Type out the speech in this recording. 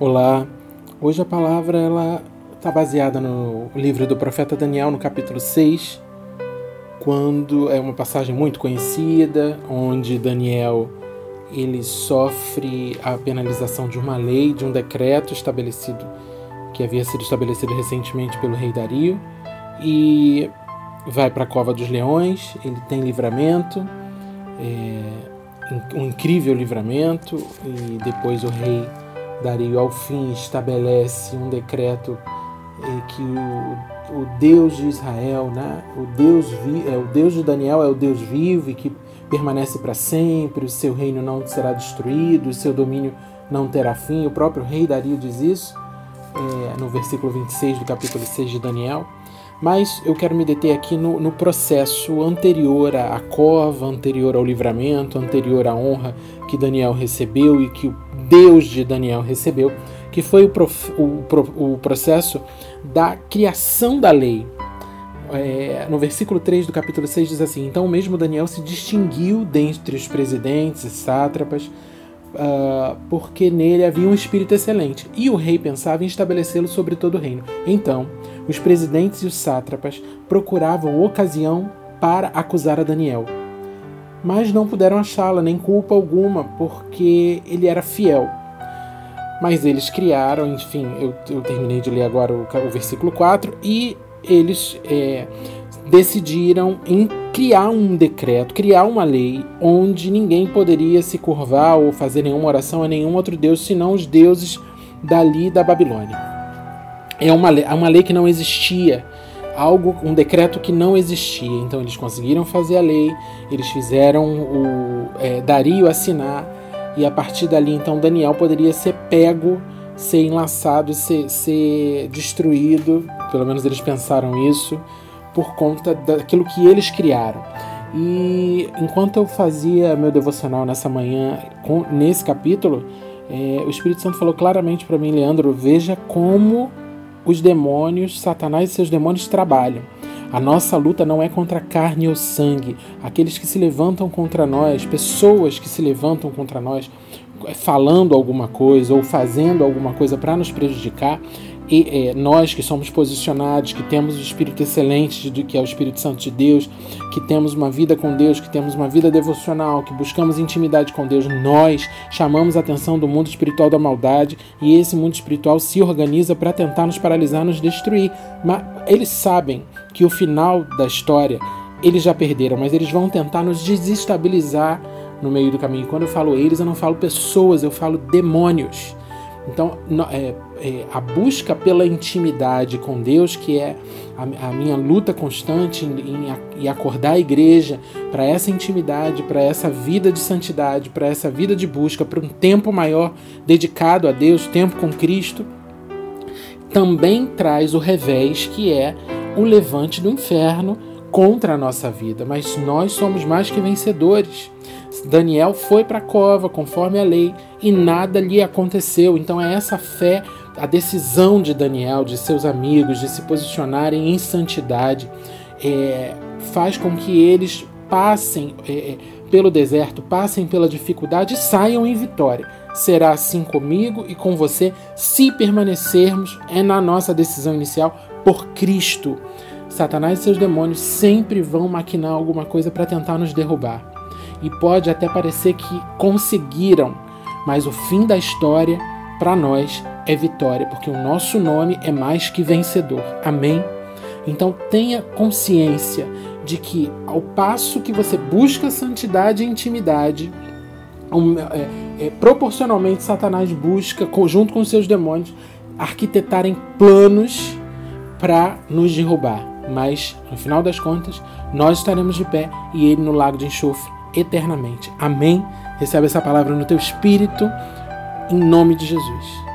Olá. Hoje a palavra ela está baseada no livro do profeta Daniel, no capítulo 6, quando é uma passagem muito conhecida, onde Daniel ele sofre a penalização de uma lei, de um decreto estabelecido que havia sido estabelecido recentemente pelo rei Dario e vai para a cova dos leões. Ele tem livramento, é, um incrível livramento e depois o rei Dario, ao fim, estabelece um decreto eh, que o, o, Deus de Israel, né, o, Deus vi, é, o Deus de Daniel é o Deus vivo e que permanece para sempre, o seu reino não será destruído, o seu domínio não terá fim. O próprio rei Dario diz isso é, no versículo 26 do capítulo 6 de Daniel. Mas eu quero me deter aqui no, no processo anterior à cova, anterior ao livramento, anterior à honra que Daniel recebeu e que o Deus de Daniel recebeu, que foi o, prof, o, o processo da criação da lei. É, no versículo 3 do capítulo 6 diz assim: Então, mesmo Daniel se distinguiu dentre os presidentes e sátrapas, uh, porque nele havia um espírito excelente, e o rei pensava em estabelecê-lo sobre todo o reino. Então, os presidentes e os sátrapas procuravam ocasião para acusar a Daniel mas não puderam achá-la, nem culpa alguma, porque ele era fiel. Mas eles criaram, enfim, eu, eu terminei de ler agora o, o versículo 4, e eles é, decidiram em criar um decreto, criar uma lei onde ninguém poderia se curvar ou fazer nenhuma oração a nenhum outro deus senão os deuses dali da Babilônia. É uma, é uma lei que não existia algo, um decreto que não existia. Então eles conseguiram fazer a lei, eles fizeram o é, Dario assinar e a partir dali então Daniel poderia ser pego, ser enlaçado, ser, ser destruído. Pelo menos eles pensaram isso por conta daquilo que eles criaram. E enquanto eu fazia meu devocional nessa manhã, com, nesse capítulo, é, o Espírito Santo falou claramente para mim, Leandro, veja como os demônios, Satanás e seus demônios trabalham. A nossa luta não é contra carne ou sangue. Aqueles que se levantam contra nós, pessoas que se levantam contra nós, falando alguma coisa ou fazendo alguma coisa para nos prejudicar, e, é, nós que somos posicionados, que temos o Espírito excelente, de, que é o Espírito Santo de Deus, que temos uma vida com Deus, que temos uma vida devocional, que buscamos intimidade com Deus, nós chamamos a atenção do mundo espiritual da maldade e esse mundo espiritual se organiza para tentar nos paralisar, nos destruir. Mas eles sabem que o final da história eles já perderam, mas eles vão tentar nos desestabilizar no meio do caminho. Quando eu falo eles, eu não falo pessoas, eu falo demônios. Então, é, é, a busca pela intimidade com Deus, que é a, a minha luta constante em, em, em acordar a igreja para essa intimidade, para essa vida de santidade, para essa vida de busca, para um tempo maior dedicado a Deus, tempo com Cristo, também traz o revés, que é o levante do inferno contra a nossa vida. Mas nós somos mais que vencedores. Daniel foi para a cova conforme a lei e nada lhe aconteceu. Então é essa fé, a decisão de Daniel, de seus amigos, de se posicionarem em santidade, é, faz com que eles passem é, é pelo deserto, passem pela dificuldade e saiam em vitória. Será assim comigo e com você se permanecermos é na nossa decisão inicial por Cristo. Satanás e seus demônios sempre vão maquinar alguma coisa para tentar nos derrubar e pode até parecer que conseguiram, mas o fim da história para nós é vitória, porque o nosso nome é mais que vencedor. Amém? Então tenha consciência de que ao passo que você busca santidade e intimidade, é, é, proporcionalmente Satanás busca, junto com seus demônios, arquitetarem planos para nos derrubar. Mas, no final das contas, nós estaremos de pé e ele no lago de enxofre eternamente. Amém? Recebe essa palavra no teu espírito, em nome de Jesus.